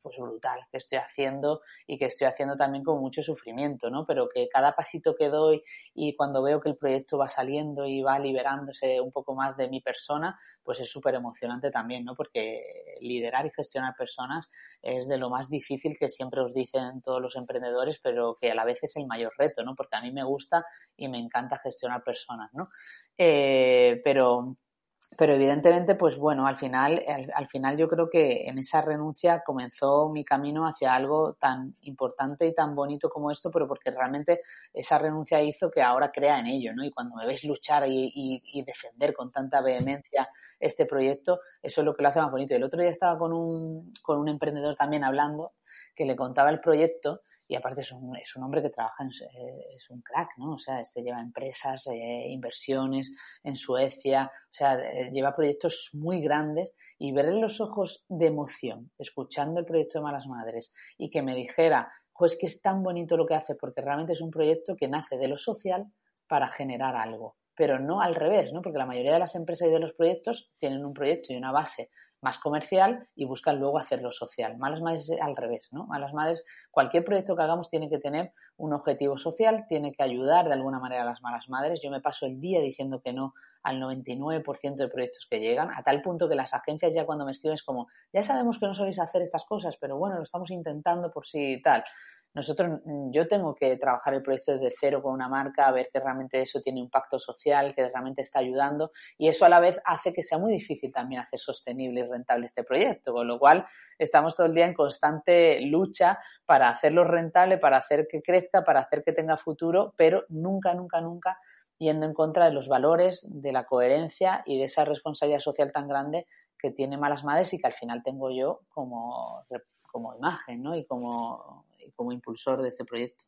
pues brutal que estoy haciendo y que estoy haciendo también con mucho sufrimiento, ¿no? Pero que cada pasito que doy y cuando veo que el proyecto va saliendo y va liberándose un poco más de mi persona, pues es súper emocionante también, ¿no? Porque liderar y gestionar personas es de lo más difícil que siempre os dicen todos los emprendedores, pero que a la vez es el mayor reto, ¿no? Porque a mí me gusta y me encanta gestionar personas, ¿no? Eh, pero, pero evidentemente, pues bueno, al final, al, al, final yo creo que en esa renuncia comenzó mi camino hacia algo tan importante y tan bonito como esto, pero porque realmente esa renuncia hizo que ahora crea en ello, ¿no? Y cuando me ves luchar y, y, y defender con tanta vehemencia este proyecto, eso es lo que lo hace más bonito. El otro día estaba con un, con un emprendedor también hablando que le contaba el proyecto y aparte es un, es un hombre que trabaja, en, eh, es un crack, ¿no? O sea, este lleva empresas, eh, inversiones en Suecia, o sea, eh, lleva proyectos muy grandes y verle los ojos de emoción, escuchando el proyecto de Malas Madres y que me dijera, pues que es tan bonito lo que hace porque realmente es un proyecto que nace de lo social para generar algo, pero no al revés, ¿no? Porque la mayoría de las empresas y de los proyectos tienen un proyecto y una base más comercial y buscan luego hacerlo social. Malas Madres al revés, ¿no? Malas Madres, cualquier proyecto que hagamos tiene que tener un objetivo social, tiene que ayudar de alguna manera a las malas madres. Yo me paso el día diciendo que no al 99% de proyectos que llegan, a tal punto que las agencias ya cuando me escriben es como, ya sabemos que no soléis hacer estas cosas, pero bueno, lo estamos intentando por si tal nosotros, mm, yo tengo que trabajar el proyecto desde cero con una marca, a ver que realmente eso tiene impacto social, que realmente está ayudando y eso a la vez hace que sea muy difícil también hacer sostenible y rentable este proyecto, con lo cual estamos todo el día en constante lucha para hacerlo rentable, para hacer que crezca, para hacer que tenga futuro, pero nunca, nunca, nunca yendo en contra de los valores, de la coherencia y de esa responsabilidad social tan grande que tiene malas madres y que al final tengo yo como, imagen ¿no? y, como, como impulsor de este proyecto.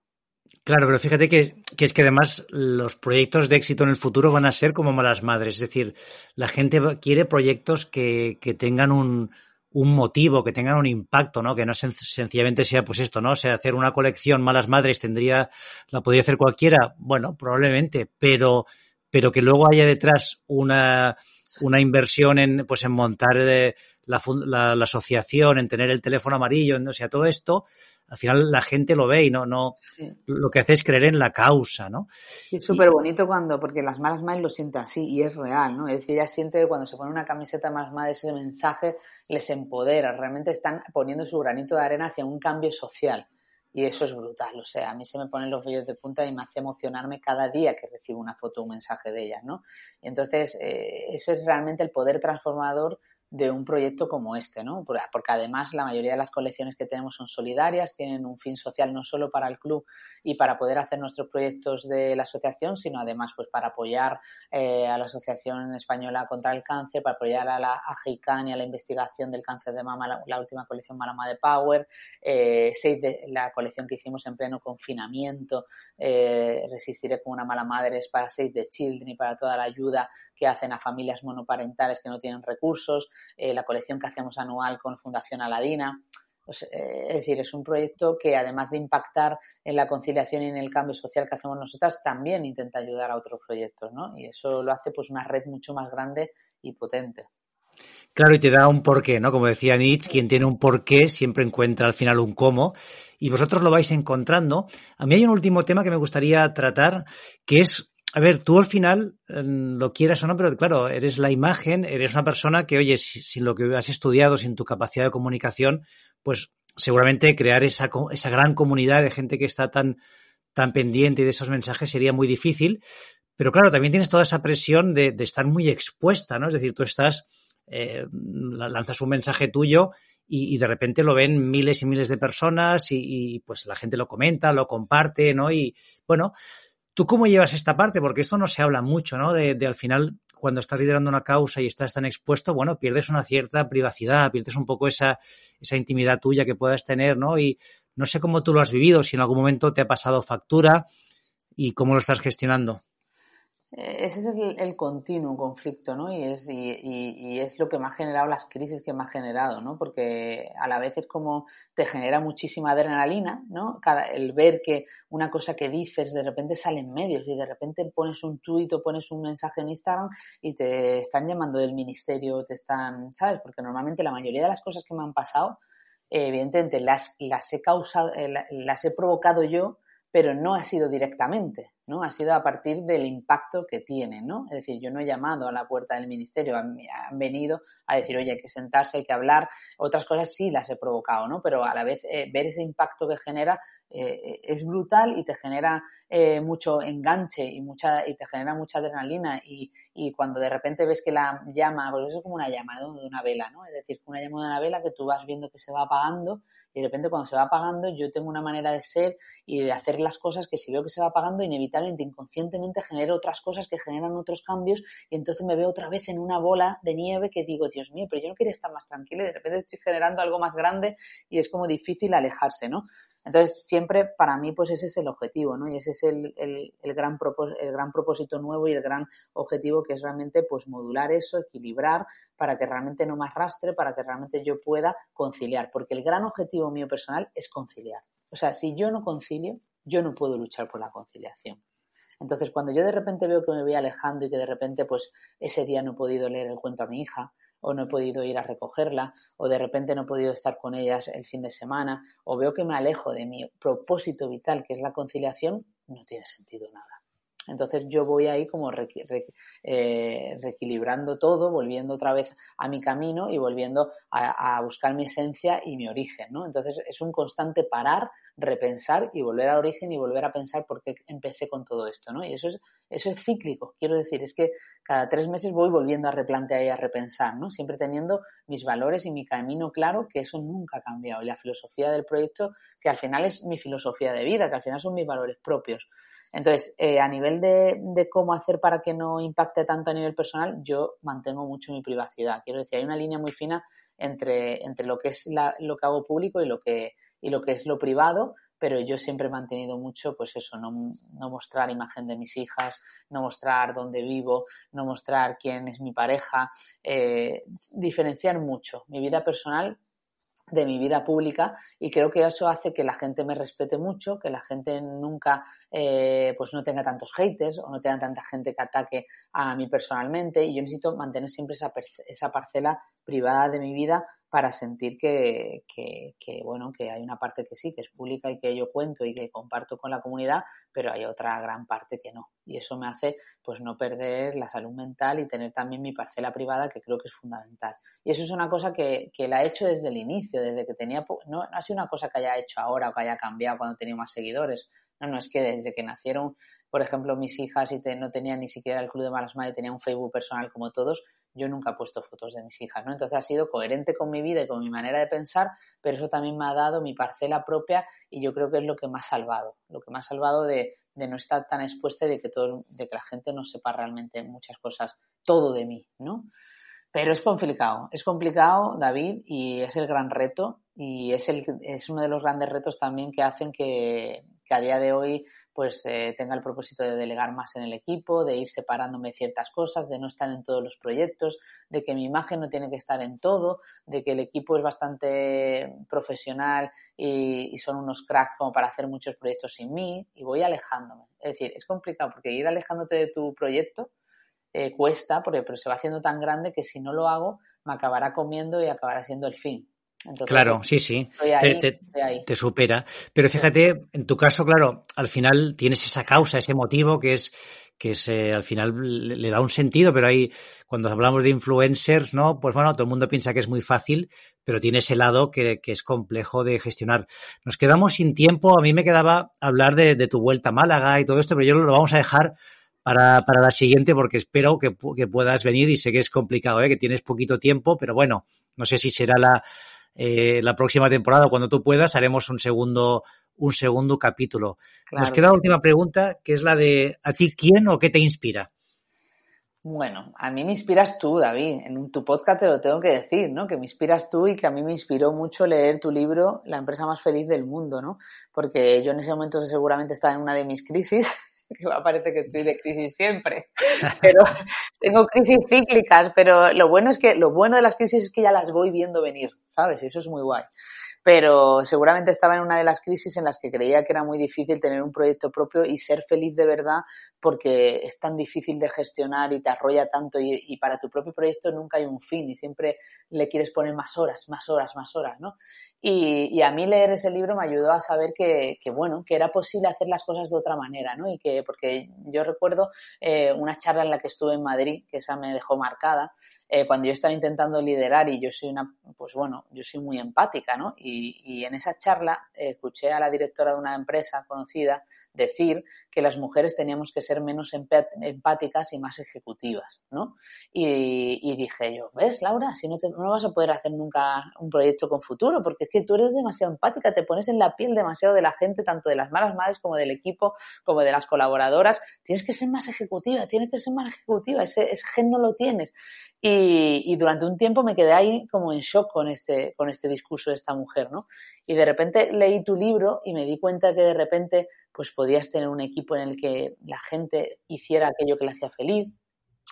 Claro, pero fíjate que, que, es que además los proyectos de éxito en el futuro van a ser como malas madres. Es decir, la gente quiere proyectos que, que tengan un, un, motivo, que tengan un impacto, ¿no? Que no sencillamente sea pues esto, ¿no? O sea, hacer una colección malas madres tendría, la podría hacer cualquiera, bueno, probablemente, pero, pero que luego haya detrás una, una inversión en, pues en montar eh, la, la, la, asociación, en tener el teléfono amarillo, o sea, todo esto, al final la gente lo ve y no, no sí. lo que hace es creer en la causa, ¿no?
Y es súper bonito cuando, porque las malas madres lo sienten así y es real, ¿no? Es decir, ella siente que cuando se pone una camiseta más madre ese mensaje les empodera, realmente están poniendo su granito de arena hacia un cambio social. Y eso es brutal, o sea, a mí se me ponen los vellos de punta y me hace emocionarme cada día que recibo una foto o un mensaje de ellas, ¿no? Y entonces, eh, eso es realmente el poder transformador de un proyecto como este, ¿no? Porque además la mayoría de las colecciones que tenemos son solidarias, tienen un fin social no solo para el club y para poder hacer nuestros proyectos de la asociación, sino además pues para apoyar eh, a la Asociación Española contra el Cáncer, para apoyar a la AGICAN y a la investigación del cáncer de mama, la, última colección Malama de Power, eh, de, la colección que hicimos en pleno confinamiento, eh, Resistiré con una mala madre, es para Save the Children y para toda la ayuda que hacen a familias monoparentales que no tienen recursos, eh, la colección que hacemos anual con Fundación Aladina. Eh, es decir, es un proyecto que además de impactar en la conciliación y en el cambio social que hacemos nosotras, también intenta ayudar a otros proyectos, ¿no? Y eso lo hace pues una red mucho más grande y potente.
Claro, y te da un porqué, ¿no? Como decía Nietzsche, quien tiene un porqué siempre encuentra al final un cómo. Y vosotros lo vais encontrando. A mí hay un último tema que me gustaría tratar, que es a ver, tú al final, lo quieras o no, pero claro, eres la imagen, eres una persona que, oye, sin lo que has estudiado, sin tu capacidad de comunicación, pues seguramente crear esa, esa gran comunidad de gente que está tan, tan pendiente de esos mensajes sería muy difícil. Pero claro, también tienes toda esa presión de, de estar muy expuesta, ¿no? Es decir, tú estás, eh, lanzas un mensaje tuyo y, y, de repente lo ven miles y miles de personas y, y pues la gente lo comenta, lo comparte, ¿no? Y bueno, ¿Tú cómo llevas esta parte? Porque esto no se habla mucho, ¿no? De, al final, cuando estás liderando una causa y estás tan expuesto, bueno, pierdes una cierta privacidad, pierdes un poco esa, esa intimidad tuya que puedas tener, ¿no? Y no sé cómo tú lo has vivido, si en algún momento te ha pasado factura y cómo lo estás gestionando.
Ese es el, continuo conflicto, ¿no? Y es, y, y, y, es lo que me ha generado las crisis que me ha generado, ¿no? Porque a la vez es como te genera muchísima adrenalina, ¿no? Cada, el ver que una cosa que dices de repente sale en medios y de repente pones un tuit o pones un mensaje en Instagram y te están llamando del ministerio, te están, ¿sabes? Porque normalmente la mayoría de las cosas que me han pasado, eh, evidentemente las, las he causado, eh, las he provocado yo, pero no ha sido directamente, ¿no? Ha sido a partir del impacto que tiene, ¿no? Es decir, yo no he llamado a la puerta del ministerio, han, venido a decir, oye, hay que sentarse, hay que hablar, otras cosas sí las he provocado, ¿no? Pero a la vez eh, ver ese impacto que genera eh, es brutal y te genera eh, mucho enganche y mucha y te genera mucha adrenalina y, y, cuando de repente ves que la llama, pues eso es como una llama ¿no? de una vela, ¿no? Es decir, una llama de una vela que tú vas viendo que se va apagando y de repente cuando se va apagando yo tengo una manera de ser y de hacer las cosas que si veo que se va apagando inevitablemente, inconscientemente genero otras cosas que generan otros cambios y entonces me veo otra vez en una bola de nieve que digo, Dios mío, pero yo no quería estar más tranquila y de repente estoy generando algo más grande y es como difícil alejarse, ¿no? Entonces, siempre para mí, pues ese es el objetivo, ¿no? Y ese es el, el, gran, el gran propósito nuevo y el gran objetivo que es realmente, pues, modular eso, equilibrar, para que realmente no me arrastre, para que realmente yo pueda conciliar. Porque el gran objetivo mío personal es conciliar. O sea, si yo no concilio, yo no puedo luchar por la conciliación. Entonces, cuando yo de repente veo que me voy alejando y que de repente, pues, ese día no he podido leer el cuento a mi hija, o no he podido ir a recogerla, o de repente no he podido estar con ellas el fin de semana, o veo que me alejo de mi propósito vital, que es la conciliación, no tiene sentido nada. Entonces yo voy ahí como eh, reequilibrando todo, volviendo otra vez a mi camino y volviendo a, a, buscar mi esencia y mi origen, ¿no? Entonces es un constante parar, repensar y volver al origen y volver a pensar por qué empecé con todo esto, ¿no? Y eso es, eso es cíclico, quiero decir, es que cada tres meses voy volviendo a replantear y a repensar, ¿no? Siempre teniendo mis valores y mi camino claro, que eso nunca ha cambiado. Y la filosofía del proyecto, que al final es mi filosofía de vida, que al final son mis valores propios. Entonces, eh, a nivel de, cómo hacer para que no impacte tanto a nivel personal, yo mantengo mucho mi privacidad. Quiero decir, hay una línea muy fina entre, entre lo que es lo que hago público y lo que, y lo que es lo privado, pero yo siempre he mantenido mucho, pues eso, no, no, mostrar imagen de mis hijas, no mostrar dónde vivo, no mostrar quién es mi pareja, eh, diferenciar mucho mi vida personal de mi vida pública y creo que eso hace que la gente me respete mucho, que la gente nunca eh, pues no tenga tantos haters o no tenga tanta gente que ataque a mí personalmente y yo necesito mantener siempre esa, esa parcela privada de mi vida para sentir que, que, que, bueno, que hay una parte que sí, que es pública y que yo cuento y que comparto con la comunidad, pero hay otra gran parte que no. Y eso me hace pues no perder la salud mental y tener también mi parcela privada que creo que es fundamental. Y eso es una cosa que, que la he hecho desde el inicio, desde que tenía, no, no ha sido una cosa que haya hecho ahora o que haya cambiado cuando tenía más seguidores. No, no, es que desde que nacieron, por ejemplo, mis hijas y no tenían ni siquiera el Club de Malas Madres, tenía un Facebook personal como todos, yo nunca he puesto fotos de mis hijas, ¿no? Entonces ha sido coherente con mi vida y con mi manera de pensar, pero eso también me ha dado mi parcela propia y yo creo que es lo que me ha salvado, lo que me ha salvado de, no estar tan expuesta y de que, todo, de que la gente no sepa realmente muchas cosas, todo de mí, ¿no? Pero es complicado, es complicado, David, y es el gran reto y es, el, es uno de los grandes retos también que hacen que, que a día de hoy pues eh, tenga el propósito de delegar más en el equipo, de ir separándome ciertas cosas, de no estar en todos los proyectos, de que mi imagen no tiene que estar en todo, de que el equipo es bastante profesional y, son unos cracks como para hacer muchos proyectos sin mí y voy alejándome. Es decir, es complicado porque ir alejándote de tu proyecto eh, cuesta, porque, pero se va haciendo tan grande que si no lo hago me acabará comiendo y acabará siendo el fin
claro, sí, sí, te, supera. Pero fíjate, en tu caso, claro, al final tienes esa causa, ese motivo que es que se, al final le, da un sentido, pero ahí cuando hablamos de influencers, ¿no? Pues bueno, todo el mundo piensa que es muy fácil, pero tiene ese lado que, es complejo de gestionar. Nos quedamos sin tiempo, a mí me quedaba hablar de, tu vuelta a Málaga y todo esto, pero yo lo vamos a dejar para, para la siguiente porque espero que, que puedas venir y sé que es complicado, ¿eh? que tienes poquito tiempo, pero bueno, no sé si será la, eh, la próxima temporada, cuando tú puedas, haremos un segundo, un segundo capítulo. Nos queda la última pregunta, que es la de ¿a ti quién o qué te inspira?
Bueno, a mí me inspiras tú, David. En tu podcast te lo tengo que decir, ¿no? Que me inspiras tú y que a mí me inspiró mucho leer tu libro, La empresa más feliz del mundo, ¿no? Porque yo en ese momento seguramente estaba en una de mis crisis <laughs> <laughs> que me parece que estoy de crisis siempre, <laughs> pero tengo crisis cíclicas, pero lo bueno es que lo bueno de las crisis es que ya las voy viendo venir, ¿sabes? Eso es muy guay. Pero seguramente estaba en una de las crisis en las que creía que era muy difícil tener un proyecto propio y ser feliz de verdad porque es tan difícil de gestionar y te arrolla tanto y, y, para tu propio proyecto nunca hay un fin y siempre le quieres poner más horas, más horas, más horas, ¿no? Y, y a mí leer ese libro me ayudó a saber que, que, bueno, que era posible hacer las cosas de otra manera, ¿no? Y que, porque yo recuerdo eh, una charla en la que estuve en Madrid, que esa me dejó marcada, eh, cuando yo estaba intentando liderar y yo soy una, pues bueno, yo soy muy empática, ¿no? Y, y en esa charla eh, escuché a la directora de una empresa conocida decir que las mujeres teníamos que ser menos empáticas y más ejecutivas, ¿no? Y, dije yo, ¿ves, Laura? Si no, te, no vas a poder hacer nunca un proyecto con futuro, porque es que tú eres demasiado empática, te pones en la piel demasiado de la gente, tanto de las malas madres como del equipo, como de las colaboradoras. Tienes que ser más ejecutiva, tienes que ser más ejecutiva, ese, ese gen no lo tienes. Y, y, durante un tiempo me quedé ahí como en shock con este, con este discurso de esta mujer, ¿no? Y de repente leí tu libro y me di cuenta que de repente pues podías tener un equipo en el que la gente hiciera aquello que le hacía feliz,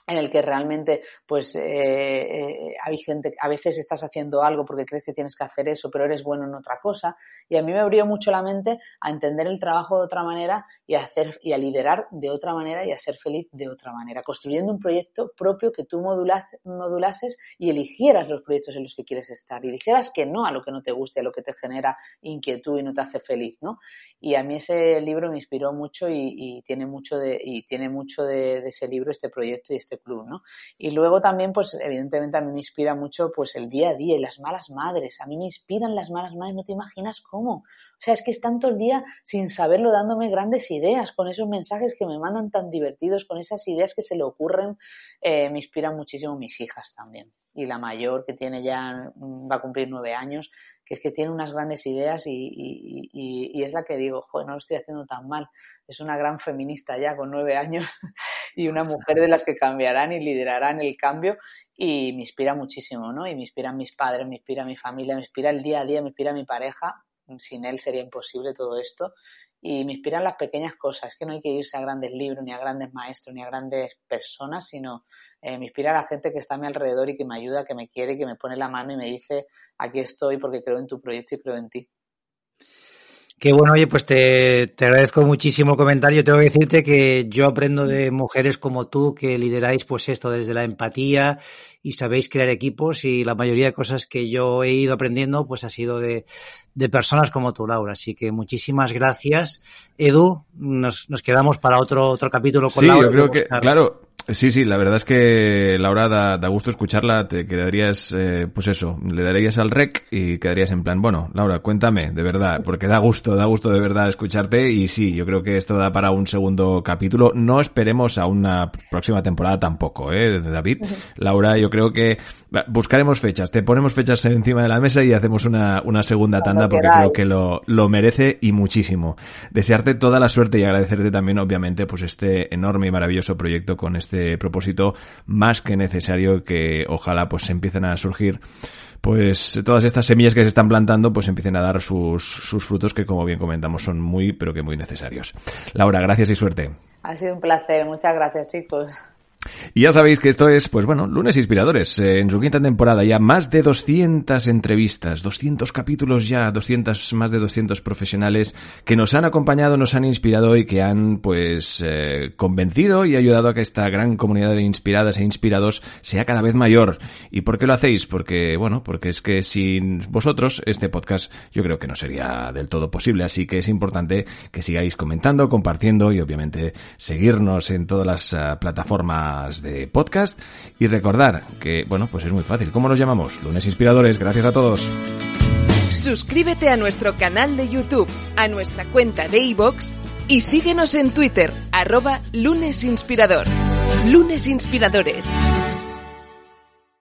en el que realmente, pues, eh, eh, hay gente, a veces estás haciendo algo porque crees que tienes que hacer eso, pero eres bueno en otra cosa. Y a mí me abrió mucho la mente a entender el trabajo de otra manera y a hacer, y a liderar de otra manera y a ser feliz de otra manera, construyendo un proyecto propio que tú modulas, modulases y eligieras los proyectos en los que quieres estar y dijeras que no a lo que no te guste, a lo que te genera inquietud y no te hace feliz, ¿no? Y a mí ese libro me inspiró mucho y, tiene mucho de, y tiene mucho de ese libro, este proyecto y este club, ¿no? Y luego también, pues evidentemente a mí me inspira mucho pues el día a día y las malas madres. A mí me inspiran las malas madres, no te imaginas cómo. O sea, es que están todo el día sin saberlo dándome grandes ideas, con esos mensajes que me mandan tan divertidos, con esas ideas que se le ocurren, eh, me inspiran muchísimo mis hijas también. Y la mayor, que tiene ya, va a cumplir nueve años, que es que tiene unas grandes ideas y, es la que digo, joder, no lo estoy haciendo tan mal. Es una gran feminista ya con nueve años <laughs> y una mujer de las que cambiarán y liderarán el cambio y me inspira muchísimo, ¿no? Y me inspiran mis padres, me inspira mi familia, me inspira el día a día, me inspira mi pareja. Sin él sería imposible todo esto y me inspiran las pequeñas cosas, que no hay que irse a grandes libros, ni a grandes maestros, ni a grandes personas, sino eh, me inspira la gente que está a mi alrededor y que me ayuda, que me quiere, que me pone la mano y me dice, aquí estoy porque creo en tu proyecto y creo en ti.
Qué bueno, oye, pues te, te, agradezco muchísimo el comentario. Tengo que decirte que yo aprendo de mujeres como tú que lideráis pues esto desde la empatía y sabéis crear equipos y la mayoría de cosas que yo he ido aprendiendo pues ha sido de, de personas como tú, Laura. Así que muchísimas gracias. Edu, nos, nos quedamos para otro, otro capítulo con
sí,
Laura.
Sí, yo creo que, claro, Sí, sí, la verdad es que Laura da, da gusto escucharla, te quedarías, eh, pues eso, le darías al rec y quedarías en plan, bueno, Laura, cuéntame, de verdad, porque da gusto, da gusto de verdad escucharte. Y sí, yo creo que esto da para un segundo capítulo, no esperemos a una próxima temporada tampoco, eh, David. Laura, yo creo que buscaremos fechas, te ponemos fechas encima de la mesa y hacemos una, una segunda tanda porque creo que lo, lo merece y muchísimo. Desearte toda la suerte y agradecerte también, obviamente, pues este enorme y maravilloso proyecto con este este propósito más que necesario que ojalá pues empiecen a surgir pues todas estas semillas que se están plantando pues empiecen a dar sus, sus frutos que como bien comentamos son muy pero que muy necesarios. Laura, gracias y suerte.
Ha sido un placer, muchas gracias chicos.
Y ya sabéis que esto es, pues bueno, lunes inspiradores. Eh, en su quinta temporada ya más de 200 entrevistas, 200 capítulos ya, 200, más de 200 profesionales que nos han acompañado, nos han inspirado y que han, pues, eh, convencido y ayudado a que esta gran comunidad de inspiradas e inspirados sea cada vez mayor. ¿Y por qué lo hacéis? Porque, bueno, porque es que sin vosotros este podcast yo creo que no sería del todo posible. Así que es importante que sigáis comentando, compartiendo y obviamente seguirnos en todas las uh, de podcast y recordar que, bueno, pues es muy fácil. ¿Cómo nos llamamos? Lunes Inspiradores. Gracias a todos.
Suscríbete a nuestro canal de YouTube, a nuestra cuenta de iVoox y síguenos en Twitter, arroba lunesinspirador. Lunes Inspiradores.